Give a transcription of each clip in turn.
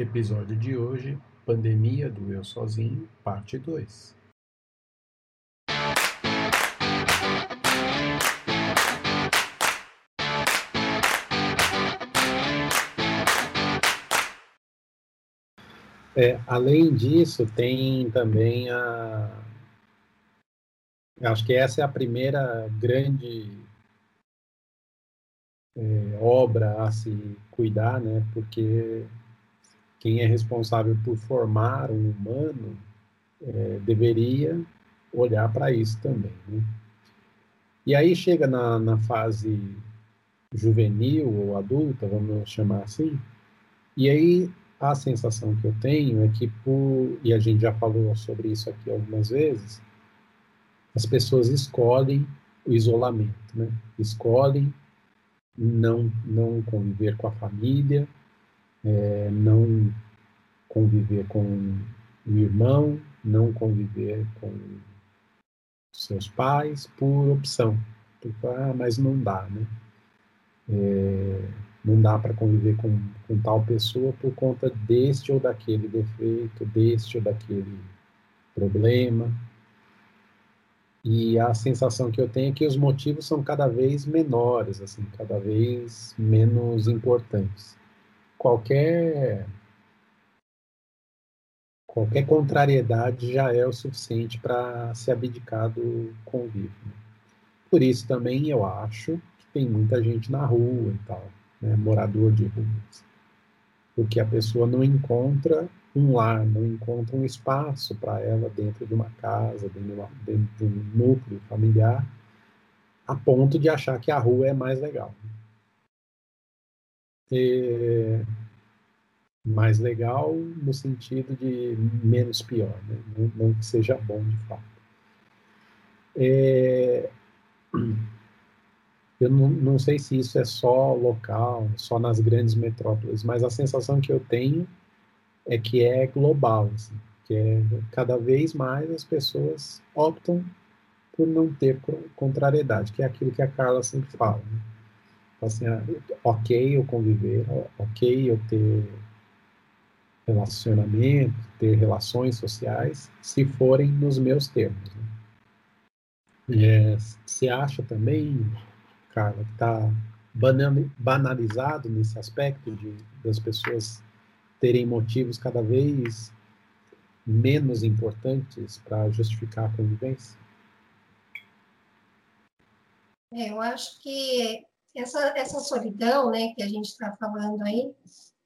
Episódio de hoje: Pandemia do Eu Sozinho, parte 2. É, além disso, tem também a. Acho que essa é a primeira grande é, obra a se cuidar, né? Porque quem é responsável por formar um humano é, deveria olhar para isso também. Né? E aí chega na, na fase juvenil ou adulta, vamos chamar assim, e aí a sensação que eu tenho é que por, e a gente já falou sobre isso aqui algumas vezes, as pessoas escolhem o isolamento, né? Escolhem não não conviver com a família, é, não conviver com o irmão, não conviver com seus pais por opção. Porque, ah, mas não dá, né? É, não dá para conviver com, com tal pessoa por conta deste ou daquele defeito, deste ou daquele problema. E a sensação que eu tenho é que os motivos são cada vez menores, assim, cada vez menos importantes qualquer qualquer contrariedade já é o suficiente para se abdicar do convívio. Né? Por isso também eu acho que tem muita gente na rua e tal, né? morador de ruas, porque a pessoa não encontra um lar, não encontra um espaço para ela dentro de uma casa, dentro de, uma, dentro de um núcleo familiar, a ponto de achar que a rua é mais legal. É, mais legal no sentido de menos pior, né? não, não, que seja bom de fato. É, eu não, não, sei se isso é só local, só nas grandes metrópoles, mas a sensação que eu tenho é que é global, assim, que é cada vez mais as pessoas optam por não ter contrariedade, que é aquilo que a Carla sempre fala. Né? Assim, ah, ok eu conviver, ok eu ter relacionamento, ter relações sociais, se forem nos meus termos. Né? É, você acha também, Carla, que está banalizado nesse aspecto de das pessoas terem motivos cada vez menos importantes para justificar a convivência? É, eu acho que essa, essa solidão, né, que a gente está falando aí,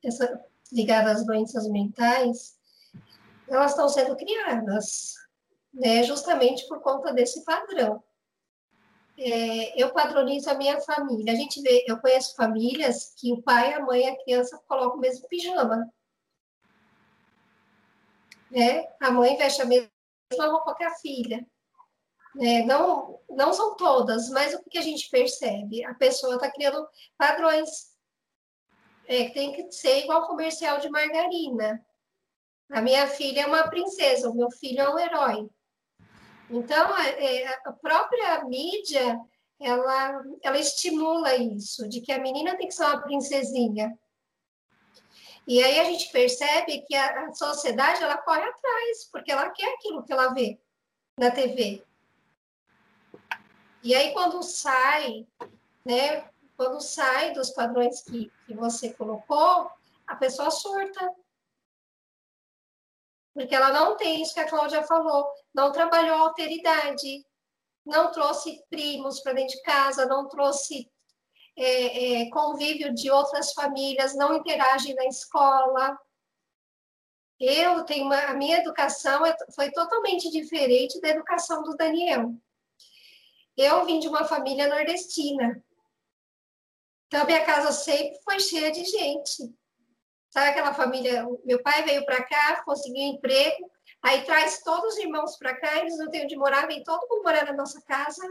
essa, ligada às doenças mentais, elas estão sendo criadas, né, justamente por conta desse padrão. É, eu padronizo a minha família. A gente vê, eu conheço famílias que o pai, a mãe e a criança colocam o mesmo pijama. Né? A mãe veste a mesma roupa que a filha. É, não, não são todas, mas o que a gente percebe? A pessoa está criando padrões. É, tem que ser igual comercial de margarina. A minha filha é uma princesa, o meu filho é um herói. Então, é, a própria mídia, ela, ela estimula isso, de que a menina tem que ser uma princesinha. E aí a gente percebe que a, a sociedade, ela corre atrás, porque ela quer aquilo que ela vê na TV. E aí, quando sai, né, quando sai dos padrões que, que você colocou, a pessoa surta. Porque ela não tem isso que a Cláudia falou, não trabalhou alteridade, não trouxe primos para dentro de casa, não trouxe é, é, convívio de outras famílias, não interage na escola. Eu tenho uma, a minha educação é, foi totalmente diferente da educação do Daniel. Eu vim de uma família nordestina. Então, minha casa sempre foi cheia de gente. Sabe aquela família? Meu pai veio para cá, conseguiu um emprego, aí traz todos os irmãos para cá, eles não têm onde morar, vem todo mundo morar na nossa casa.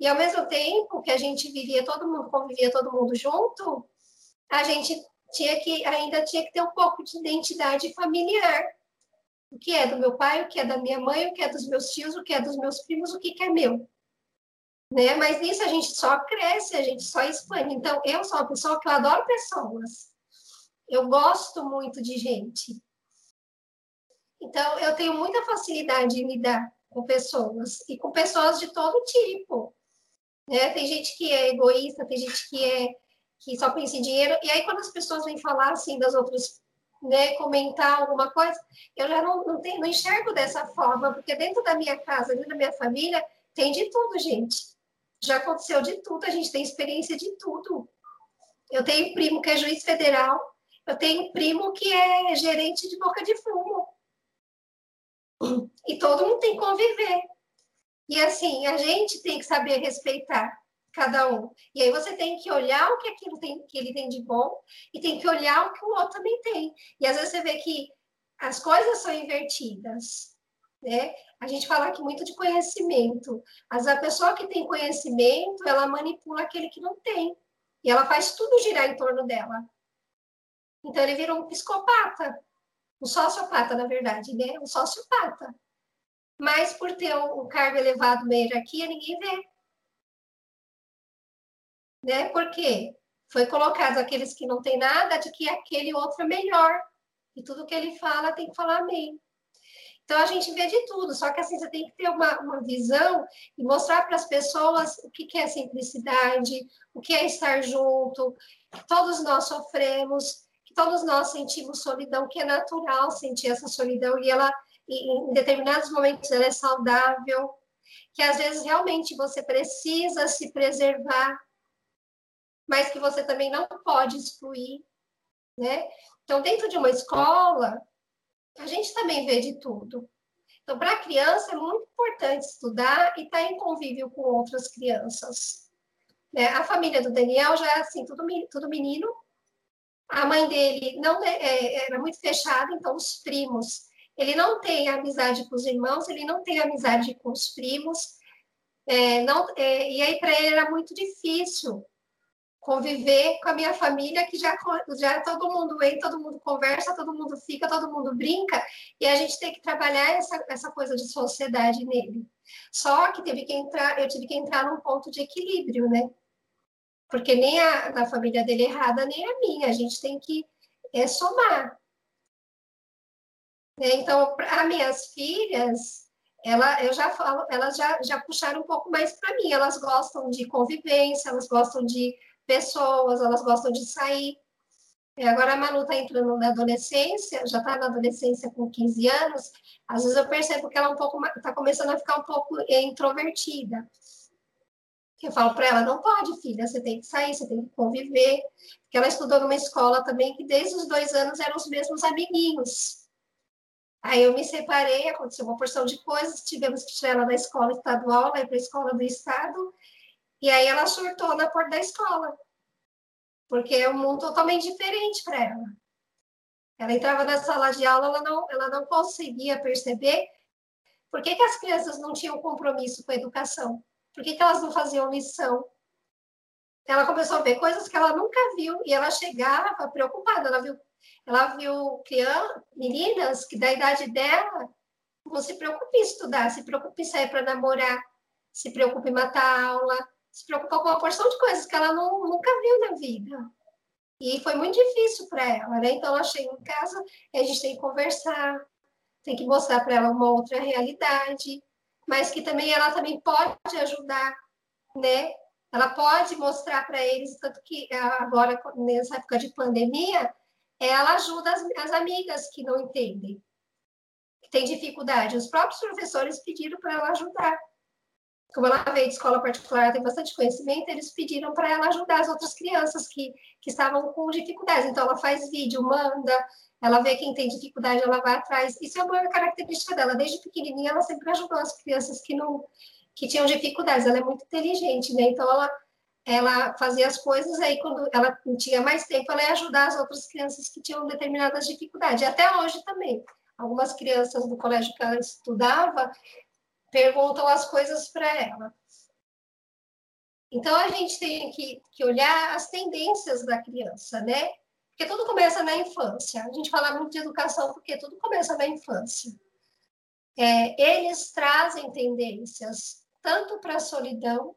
E ao mesmo tempo que a gente vivia, todo mundo convivia, todo mundo junto, a gente tinha que ainda tinha que ter um pouco de identidade familiar. O que é do meu pai, o que é da minha mãe, o que é dos meus tios, o que é dos meus primos, o que é meu né? Mas nisso a gente só cresce, a gente só expande. Então, eu sou uma pessoa que eu adoro pessoas. Eu gosto muito de gente. Então, eu tenho muita facilidade em lidar com pessoas e com pessoas de todo tipo. Né? Tem gente que é egoísta, tem gente que é que só pensa em dinheiro. E aí, quando as pessoas vêm falar assim das outras, né, comentar alguma coisa, eu já não, não, tenho, não enxergo dessa forma, porque dentro da minha casa, dentro da minha família, tem de tudo, gente. Já aconteceu de tudo, a gente tem experiência de tudo. Eu tenho primo que é juiz federal, eu tenho primo que é gerente de boca de fumo. E todo mundo tem que conviver. E assim, a gente tem que saber respeitar cada um. E aí você tem que olhar o que aquilo tem, que ele tem de bom e tem que olhar o que o outro também tem. E às vezes você vê que as coisas são invertidas, né? A gente fala aqui muito de conhecimento. Mas a pessoa que tem conhecimento, ela manipula aquele que não tem. E ela faz tudo girar em torno dela. Então ele vira um psicopata, um sociopata, na verdade, né? Um sociopata. Mas por ter um cargo elevado na hierarquia, ninguém vê. Né? Por quê? Foi colocado aqueles que não têm nada de que aquele outro é melhor. E tudo que ele fala tem que falar amém. Então a gente vê de tudo, só que assim você tem que ter uma, uma visão e mostrar para as pessoas o que, que é simplicidade, o que é estar junto, que todos nós sofremos, que todos nós sentimos solidão, que é natural sentir essa solidão e ela em determinados momentos ela é saudável, que às vezes realmente você precisa se preservar, mas que você também não pode excluir, né? Então, dentro de uma escola, a gente também vê de tudo. Então, para a criança é muito importante estudar e estar tá em convívio com outras crianças. Né? A família do Daniel já é assim, tudo, tudo menino. A mãe dele não é, é, era muito fechada, então os primos, ele não tem amizade com os irmãos, ele não tem amizade com os primos. É, não, é, e aí para ele era muito difícil conviver com a minha família, que já, já todo mundo entra, todo mundo conversa, todo mundo fica, todo mundo brinca, e a gente tem que trabalhar essa, essa coisa de sociedade nele. Só que teve que entrar, eu tive que entrar num ponto de equilíbrio, né? Porque nem a da família dele é errada, nem a minha, a gente tem que é, somar. É, então, para minhas filhas, ela, eu já falo, elas já, já puxaram um pouco mais para mim, elas gostam de convivência, elas gostam de pessoas, elas gostam de sair. E agora a Manu está entrando na adolescência, já está na adolescência com 15 anos, às vezes eu percebo que ela é um pouco está começando a ficar um pouco introvertida. Eu falo para ela, não pode, filha, você tem que sair, você tem que conviver. Porque ela estudou numa escola também que desde os dois anos eram os mesmos amiguinhos. Aí eu me separei, aconteceu uma porção de coisas, tivemos que tirar ela da escola estadual, ir para a escola do estado, e aí ela surtou na porta da escola, porque é um mundo totalmente diferente para ela. Ela entrava na sala de aula, ela não, ela não conseguia perceber por que, que as crianças não tinham compromisso com a educação, por que, que elas não faziam lição. Ela começou a ver coisas que ela nunca viu e ela chegava preocupada. Ela viu, ela viu crianças, meninas que da idade dela não se preocupe em estudar, se preocupe em sair para namorar, se preocupe em matar aula, se preocupou com uma porção de coisas que ela não, nunca viu na vida. E foi muito difícil para ela, né? Então, ela chega em casa a gente tem que conversar, tem que mostrar para ela uma outra realidade, mas que também ela também pode ajudar, né? Ela pode mostrar para eles, tanto que agora, nessa época de pandemia, ela ajuda as, as amigas que não entendem, que têm dificuldade. Os próprios professores pediram para ela ajudar como ela veio de escola particular, tem bastante conhecimento, eles pediram para ela ajudar as outras crianças que, que estavam com dificuldades. Então, ela faz vídeo, manda, ela vê quem tem dificuldade, ela vai atrás. Isso é uma característica dela. Desde pequenininha, ela sempre ajudou as crianças que não que tinham dificuldades. Ela é muito inteligente, né? Então, ela, ela fazia as coisas, aí quando ela tinha mais tempo, ela ia ajudar as outras crianças que tinham determinadas dificuldades. Até hoje também. Algumas crianças do colégio que ela estudava, perguntam as coisas para ela. Então, a gente tem que, que, olhar as tendências da criança, né? Porque tudo começa na infância. A gente fala muito de educação porque tudo começa na infância. É, eles trazem tendências tanto para a solidão,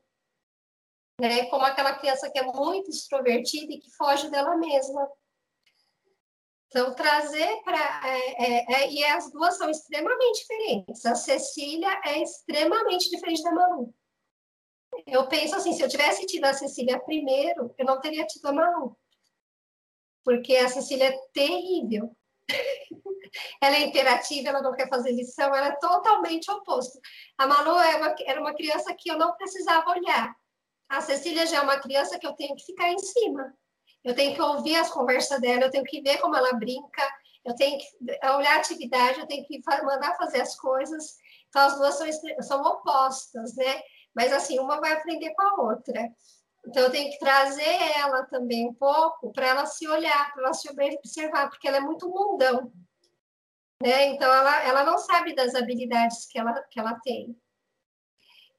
né, como aquela criança que é muito extrovertida e que foge dela mesma. Então, trazer para. É, é, é, e as duas são extremamente diferentes. A Cecília é extremamente diferente da Manu. Eu penso assim: se eu tivesse tido a Cecília primeiro, eu não teria tido a Manu. Porque a Cecília é terrível. ela é imperativa, ela não quer fazer lição, ela é totalmente oposto. A Manu é uma, era uma criança que eu não precisava olhar. A Cecília já é uma criança que eu tenho que ficar em cima. Eu tenho que ouvir as conversas dela, eu tenho que ver como ela brinca, eu tenho que olhar a atividade, eu tenho que mandar fazer as coisas. Então, as duas são, são opostas, né? Mas, assim, uma vai aprender com a outra. Então, eu tenho que trazer ela também um pouco para ela se olhar, para ela se observar, porque ela é muito mundão. Né? Então, ela, ela não sabe das habilidades que ela, que ela tem.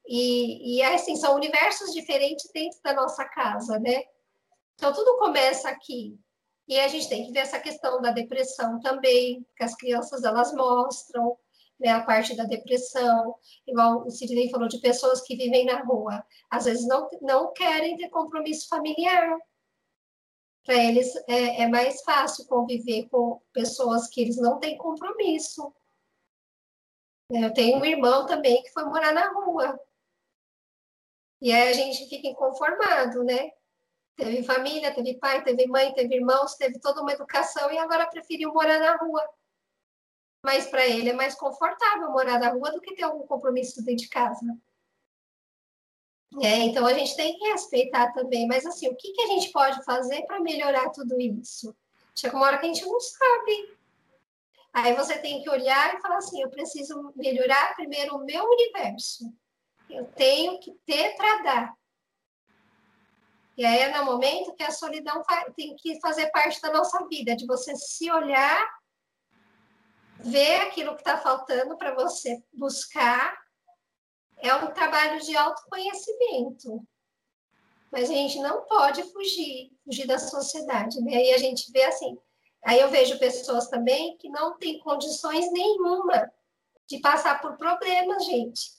E, e, assim, são universos diferentes dentro da nossa casa, né? Então, tudo começa aqui. E a gente tem que ver essa questão da depressão também, que as crianças, elas mostram, né, a parte da depressão, igual o Sidney falou de pessoas que vivem na rua, às vezes não, não querem ter compromisso familiar. Para eles é, é mais fácil conviver com pessoas que eles não têm compromisso. Eu tenho um irmão também que foi morar na rua. E aí a gente fica inconformado, né? Teve família, teve pai, teve mãe, teve irmãos, teve toda uma educação e agora preferiu morar na rua mas para ele é mais confortável morar na rua do que ter algum compromisso dentro de casa. É, então a gente tem que respeitar também, mas assim, o que, que a gente pode fazer para melhorar tudo isso? Chega uma hora que a gente não sabe. Aí você tem que olhar e falar assim: eu preciso melhorar primeiro o meu universo. Eu tenho que ter para dar. E aí é no momento que a solidão tem que fazer parte da nossa vida, de você se olhar ver aquilo que está faltando para você buscar. É um trabalho de autoconhecimento. Mas a gente não pode fugir, fugir da sociedade, né? E a gente vê assim. Aí eu vejo pessoas também que não têm condições nenhuma de passar por problemas, gente.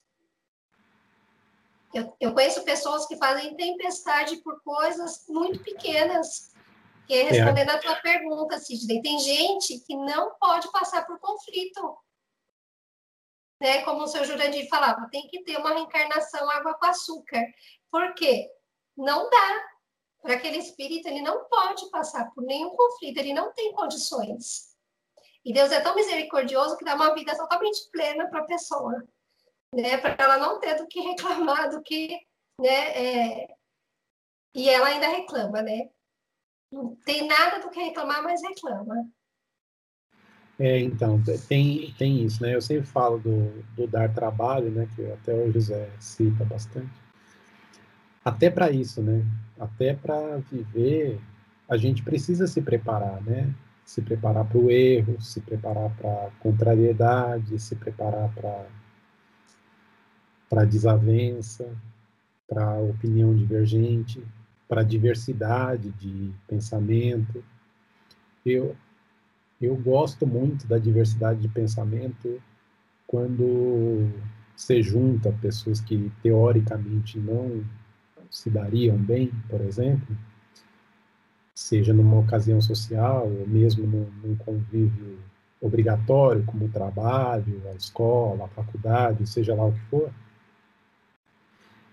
Eu, eu conheço pessoas que fazem tempestade por coisas muito pequenas que é respondendo é. a tua pergunta, Sidney, tem gente que não pode passar por conflito. Né? Como o seu Jurandir falava, tem que ter uma reencarnação água com açúcar. Por quê? Não dá. Para aquele espírito, ele não pode passar por nenhum conflito, ele não tem condições. E Deus é tão misericordioso que dá uma vida totalmente plena para a pessoa, né? Para ela não ter do que reclamar, do que, né? É... E ela ainda reclama, né? Não tem nada do que reclamar, mas reclama. É, então, tem, tem isso, né? Eu sempre falo do, do dar trabalho, né? Que até o José cita bastante. Até para isso, né? Até para viver, a gente precisa se preparar, né? Se preparar para o erro, se preparar para contrariedade, se preparar para para desavença, para opinião divergente, para diversidade de pensamento. Eu, eu gosto muito da diversidade de pensamento quando se junta pessoas que teoricamente não se dariam bem, por exemplo, seja numa ocasião social ou mesmo num, num convívio obrigatório, como o trabalho, a escola, a faculdade, seja lá o que for,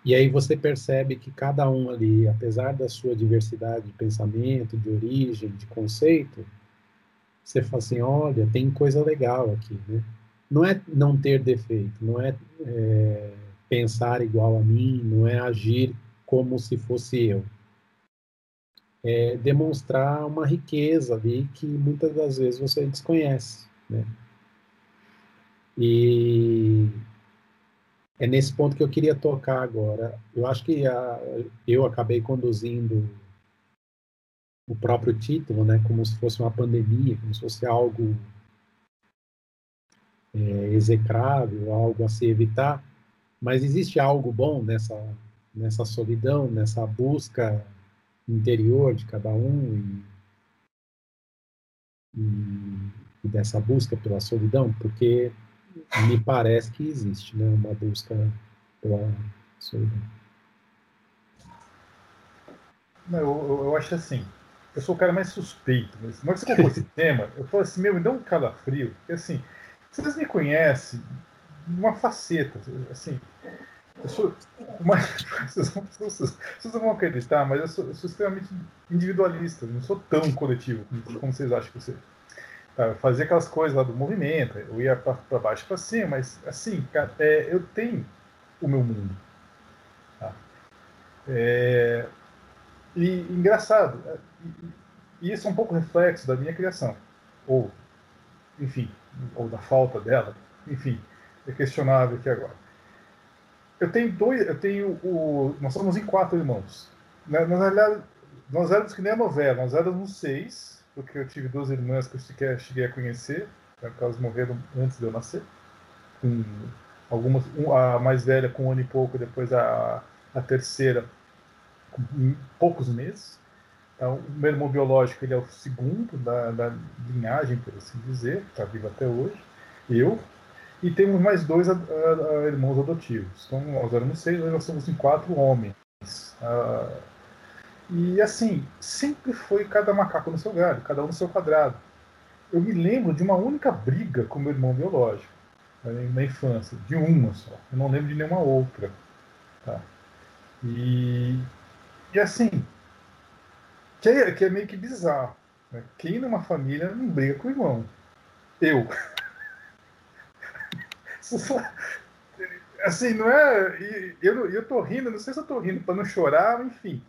e aí você percebe que cada um ali, apesar da sua diversidade de pensamento, de origem, de conceito, você fala assim, olha, tem coisa legal aqui, né? Não é não ter defeito, não é, é pensar igual a mim, não é agir como se fosse eu. É demonstrar uma riqueza ali que muitas das vezes você desconhece, né? E é nesse ponto que eu queria tocar agora. Eu acho que a, eu acabei conduzindo o próprio título, né, como se fosse uma pandemia, como se fosse algo é, execrável, algo a se evitar. Mas existe algo bom nessa nessa solidão, nessa busca interior de cada um e, e, e dessa busca pela solidão, porque me parece que existe, né? Uma busca pela solidão. Eu, eu, eu acho assim, eu sou o cara mais suspeito. Mas na hora que você colocou esse tema, eu falei assim, meu, me dá um calafrio. Porque assim, vocês me conhecem uma faceta, assim. Eu sou uma, vocês, não, vocês, vocês, não vão acreditar, mas eu sou, eu sou, extremamente individualista, não sou tão coletivo como, como vocês acham que eu sou. Tá, fazia aquelas coisas lá do movimento, eu ia para baixo para cima, mas assim, é, eu tenho o meu mundo. Tá? É, e engraçado, é, e isso é um pouco reflexo da minha criação, ou, enfim, ou da falta dela, enfim, é questionável aqui agora. Eu tenho dois, eu tenho o, nós somos em quatro irmãos. Na, na realidade, nós éramos que nem a novela, nós éramos seis, porque eu tive duas irmãs que eu sequer cheguei a conhecer, né, porque elas morreram antes de eu nascer. Com algumas, a mais velha com um ano e pouco, depois a, a terceira com poucos meses. Então, o meu irmão biológico ele é o segundo da, da linhagem, por assim dizer, está vivo até hoje. Eu. E temos mais dois a, a, irmãos adotivos. Então, nós éramos seis, hoje nós somos em quatro homens. Uh, e assim, sempre foi cada macaco no seu galho, cada um no seu quadrado. Eu me lembro de uma única briga com meu irmão biológico, na infância, de uma só. Eu não lembro de nenhuma outra. Tá? E, e assim, que é, que é meio que bizarro. Né? Quem numa família não briga com o irmão? Eu. assim, não é. Eu, eu tô rindo, não sei se eu tô rindo para não chorar, enfim.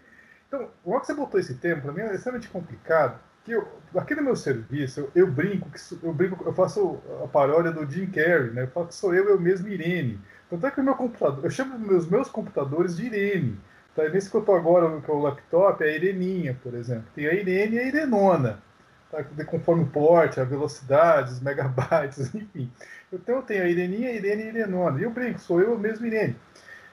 Então, logo que você botou esse tema, para mim é extremamente complicado. Que eu, aqui no meu serviço, eu, eu, brinco, que eu brinco, eu faço a paródia do Jim Carrey, né? Eu falo que sou eu, eu mesmo, Irene. Tanto é que o meu computador, eu chamo meus meus computadores de Irene. Tá? Nesse que eu estou agora, que é o laptop, é a Ireninha, por exemplo. Tem a Irene e a Irenona. Tá? Conforme o porte, a velocidade, os megabytes, enfim. Então eu tenho a Ireninha, a Irene e a Irenona. E eu brinco, sou eu mesmo, Irene.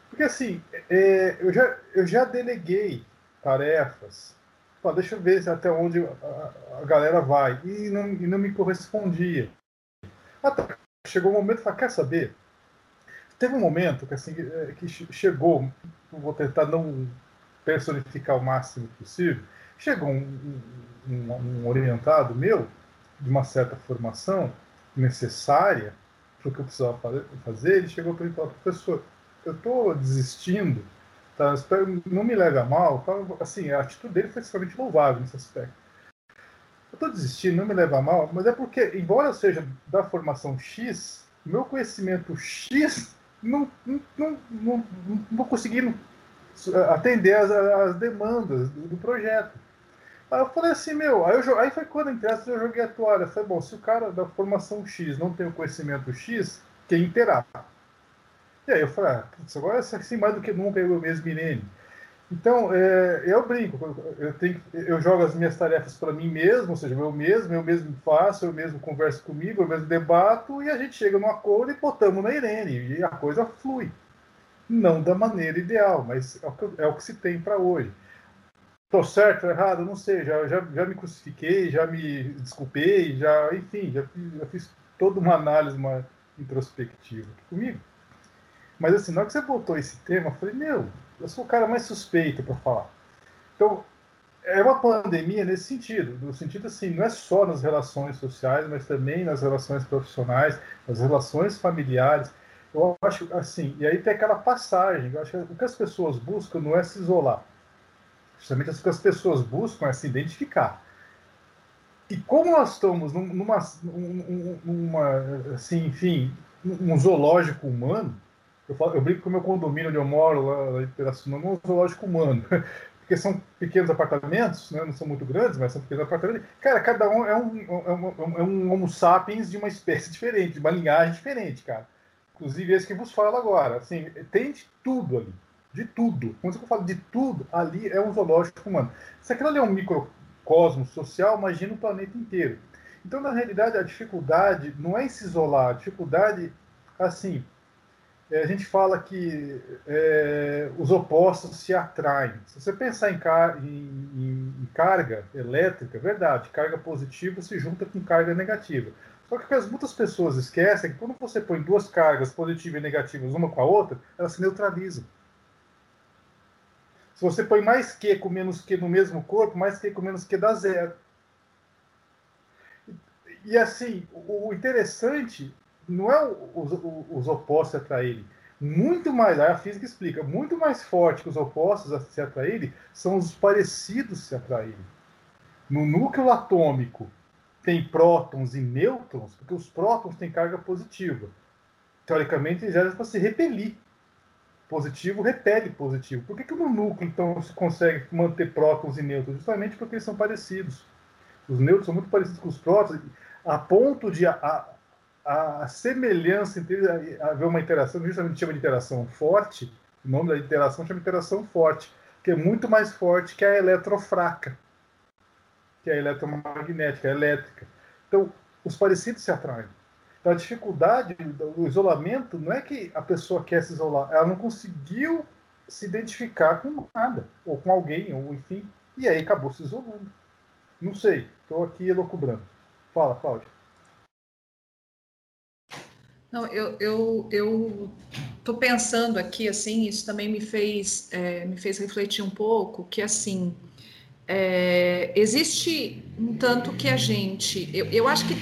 Porque assim, é, eu, já, eu já deleguei tarefas. Pô, deixa eu ver até onde a, a, galera vai. E não, e não me correspondia. Até chegou um momento e falei, quer saber? Teve um momento que, assim, é, que chegou, vou tentar não personificar o máximo possível, chegou um, um, um orientado meu, de uma certa formação necessária para o que eu precisava fazer, ele chegou para mim e falou, professor, eu estou desistindo Tá? Não me leve a mal. Tá? Assim, a atitude dele foi extremamente louvável nesse aspecto. Eu estou desistindo, não me leva a mal, mas é porque, embora eu seja da formação X, meu conhecimento X não, não, não, não, não conseguindo atender as, as demandas do, do, projeto. Aí eu falei assim, meu, aí, eu, aí foi quando entre eu joguei a toalha. Eu falei, bom, se o cara da formação X não tem o conhecimento X, quem terá? E aí eu falei, ah, putz, agora assim, mais do que nunca eu mesmo Irene. Então, é, eu brinco, eu, tenho, eu jogo as minhas tarefas para mim mesmo, ou seja, eu mesmo, eu mesmo faço, eu mesmo converso comigo, eu mesmo debato, e a gente chega num acordo e botamos na Irene, e a coisa flui. Não da maneira ideal, mas é o que, é o que se tem para hoje. Estou certo errado? Não sei, já, já, já me crucifiquei, já me desculpei, já, enfim, já, já fiz toda uma análise, uma introspectiva comigo. Mas assim, na hora que você botou esse tema, eu falei, meu, eu sou o cara mais suspeito para falar. Então, é uma pandemia nesse sentido, no sentido assim, não é só nas relações sociais, mas também nas relações profissionais, nas relações familiares. Eu acho assim, e aí tem aquela passagem, eu acho que o que as pessoas buscam não é se isolar. Justamente o que as pessoas buscam é se identificar. E como nós estamos numa, numa assim, enfim, um zoológico humano, eu, falo, eu brinco com o meu condomínio onde eu moro, lá em Pirassununga, é um zoológico humano. Porque são pequenos apartamentos, né? não são muito grandes, mas são pequenos apartamentos. Cara, cada um é um, é um, é um Homo sapiens de uma espécie diferente, de uma linhagem diferente, cara. Inclusive esse que vos fala agora. Assim, tem de tudo ali. De tudo. Quando eu falo de tudo, ali é um zoológico humano. Se aquilo ali é um microcosmo social, imagina o planeta inteiro. Então, na realidade, a dificuldade não é em se isolar. A dificuldade, assim, é, a gente fala que é, os opostos se atraem. Se você pensar em, car em, em, carga elétrica, é verdade, carga positiva se junta com carga negativa. Só que as muitas pessoas esquecem é que quando você põe duas cargas positivas e negativas uma com a outra, elas se neutralizam. Se você põe mais Q com menos Q no mesmo corpo, mais Q com menos Q dá zero. E assim, o interessante não é os, os opostos atraírem. Muito mais, a física explica, muito mais forte que os opostos a se atraírem são os parecidos se atraírem. No núcleo atômico tem prótons e nêutrons, porque os prótons têm carga positiva. Teoricamente, eles eram para se repelir positivo repele positivo. Por que, que no núcleo, então, se consegue manter prótons e nêutrons? Justamente porque eles são parecidos. Os nêutrons são muito parecidos com os prótons, a ponto de a, a, semelhança entre haver uma interação, justamente chama de interação forte, o nome da interação chama de interação forte, que é muito mais forte que a eletrofraca, que é a eletromagnética, a elétrica. Então, os parecidos se atraem. Então, a dificuldade do isolamento não é que a pessoa quer se isolar, ela não conseguiu se identificar com nada, ou com alguém, ou enfim, e aí acabou se isolando. Não sei, estou aqui elocubrando. Fala, Cláudia. Não, eu, eu, eu tô pensando aqui, assim, isso também me fez, é, me fez refletir um pouco, que assim, é, existe um tanto que a gente. Eu, eu acho que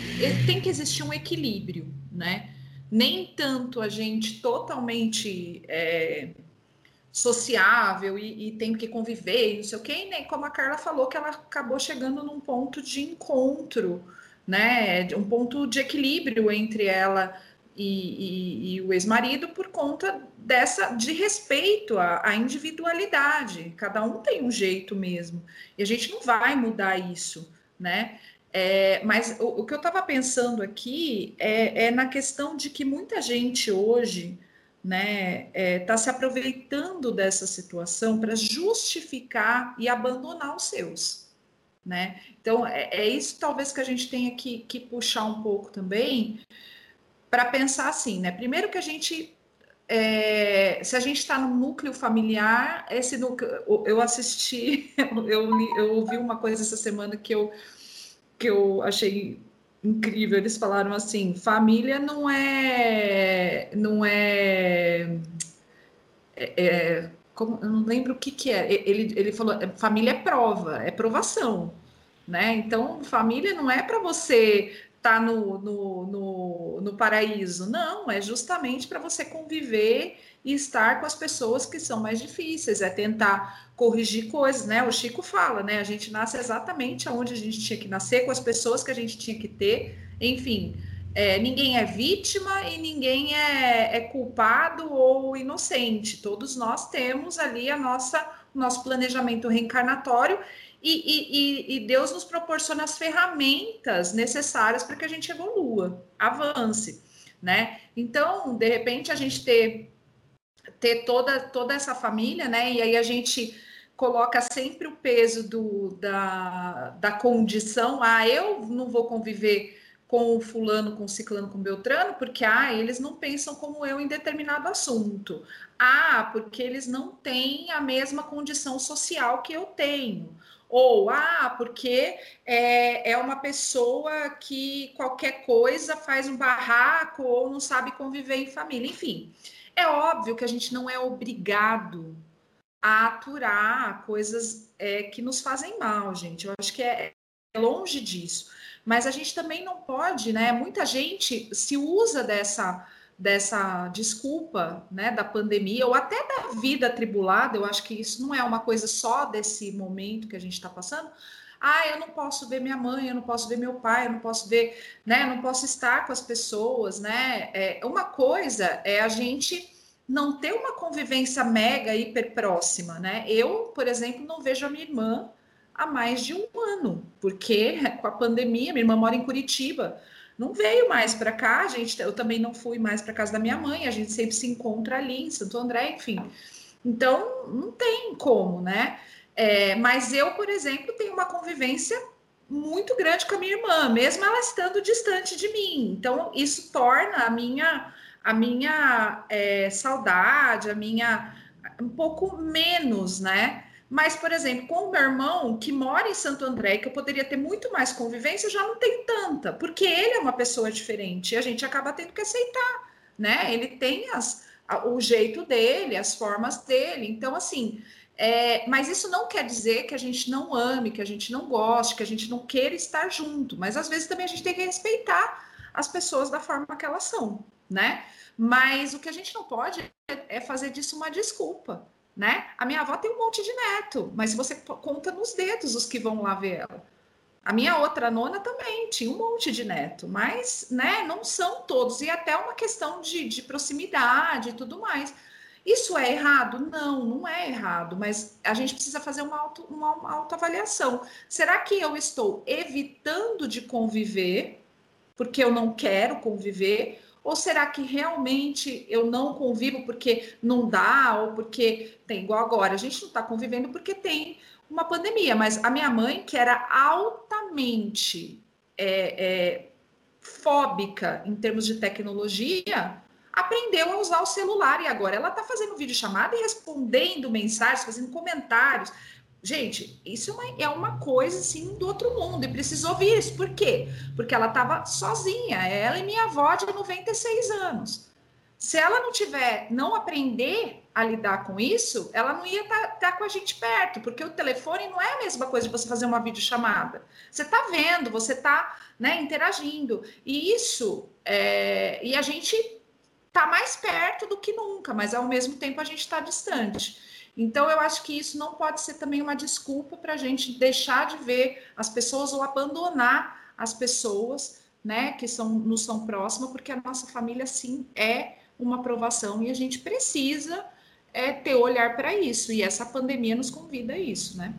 tem que existir um equilíbrio, né? Nem tanto a gente totalmente é, sociável e, e, tem que conviver, e não sei o quê, e nem como a Carla falou, que ela acabou chegando num ponto de encontro, né? Um ponto de equilíbrio entre ela e, e, e o ex-marido por conta dessa de respeito à, à, individualidade. Cada um tem um jeito mesmo. E a gente não vai mudar isso, né? É, mas o, o, que eu estava pensando aqui é, é, na questão de que muita gente hoje né, está é, se aproveitando dessa situação para justificar e abandonar os seus. Né? Então, é, é, isso talvez que a gente tenha que, que puxar um pouco também, para pensar assim, né? Primeiro que a gente, é, se a gente está no núcleo familiar, esse núcleo, eu assisti, eu, eu ouvi uma coisa essa semana que eu, que eu achei incrível. Eles falaram assim: família não é, não é, é, é como, eu não lembro o que que é. Ele, ele falou: família é prova, é provação. Né? Então, família não é para você tá no, no, no, no paraíso. Não, é justamente para você conviver e estar com as pessoas que são mais difíceis, é tentar corrigir coisas, né? O Chico fala, né? A gente nasce exatamente aonde a gente tinha que nascer, com as pessoas que a gente tinha que ter, enfim. É, ninguém é vítima e ninguém é, é, culpado ou inocente. Todos nós temos ali a nossa nosso planejamento reencarnatório e, e, e, Deus nos proporciona as ferramentas necessárias para que a gente evolua, avance, né? Então, de repente, a gente ter, ter toda, toda essa família, né? E aí a gente coloca sempre o peso do, da, da condição, ah, eu não vou conviver com o fulano, com o ciclano, com o beltrano, porque ah, eles não pensam como eu em determinado assunto. Ah, porque eles não têm a mesma condição social que eu tenho. Ou, ah, porque é, é uma pessoa que qualquer coisa faz um barraco ou não sabe conviver em família. Enfim, é óbvio que a gente não é obrigado a aturar coisas é, que nos fazem mal, gente. Eu acho que é, é longe disso. Mas a gente também não pode, né? Muita gente se usa dessa dessa desculpa, né, da pandemia ou até da vida atribulada, eu acho que isso não é uma coisa só desse momento que a gente está passando. Ah, eu não posso ver minha mãe, eu não posso ver meu pai, eu não posso ver, né, eu não posso estar com as pessoas, né? É, uma coisa é a gente não ter uma convivência mega hiper próxima, né? Eu, por exemplo, não vejo a minha irmã há mais de um ano, porque com a pandemia, minha irmã mora em Curitiba, não veio mais para cá, a gente, eu também não fui mais para casa da minha mãe, a gente sempre se encontra ali em Santo André, enfim. Então, não tem como, né? É, mas eu, por exemplo, tenho uma convivência muito grande com a minha irmã, mesmo ela estando distante de mim. Então, isso torna a minha, a minha é, saudade, a minha um pouco menos, né? Mas, por exemplo, com o meu irmão, que mora em Santo André, que eu poderia ter muito mais convivência, eu já não tenho tanta, porque ele é uma pessoa diferente e a gente acaba tendo que aceitar, né? Ele tem as, o jeito dele, as formas dele. Então, assim, É, mas isso não quer dizer que a gente não ame, que a gente não goste, que a gente não queira estar junto. Mas às vezes também a gente tem que respeitar as pessoas da forma que elas são, né? Mas o que a gente não pode é fazer disso uma desculpa, né? A minha avó tem um monte de neto, mas você conta nos dedos os que vão lá ver ela. A minha outra nona também tinha um monte de neto, mas né, não são todos, e até uma questão de, de proximidade e tudo mais. Isso é errado? Não, não é errado, mas a gente precisa fazer uma, auto, uma, uma autoavaliação. Será que eu estou evitando de conviver porque eu não quero conviver? Ou será que realmente eu não convivo porque não dá, ou porque tem igual agora? A gente não está convivendo porque tem uma pandemia, mas a minha mãe, que era altamente é, é, fóbica em termos de tecnologia, aprendeu a usar o celular e agora ela está fazendo videochamada e respondendo mensagens, fazendo comentários. Gente, isso é uma, é uma coisa assim do outro mundo e preciso ouvir isso. Por quê? Porque ela estava sozinha, ela e minha avó de 96 anos. Se ela não tiver, não aprender a lidar com isso, ela não ia estar tá, tá com a gente perto, porque o telefone não é a mesma coisa de você fazer uma videochamada. Você está vendo, você está né, interagindo. E isso, é, e a gente está mais perto do que nunca, mas ao mesmo tempo a gente está distante. Então, eu acho que isso não pode ser também uma desculpa para a gente deixar de ver as pessoas ou abandonar as pessoas né, que são, nos são próximas, porque a nossa família, sim, é uma aprovação e a gente precisa é, ter olhar para isso. E essa pandemia nos convida a isso, né?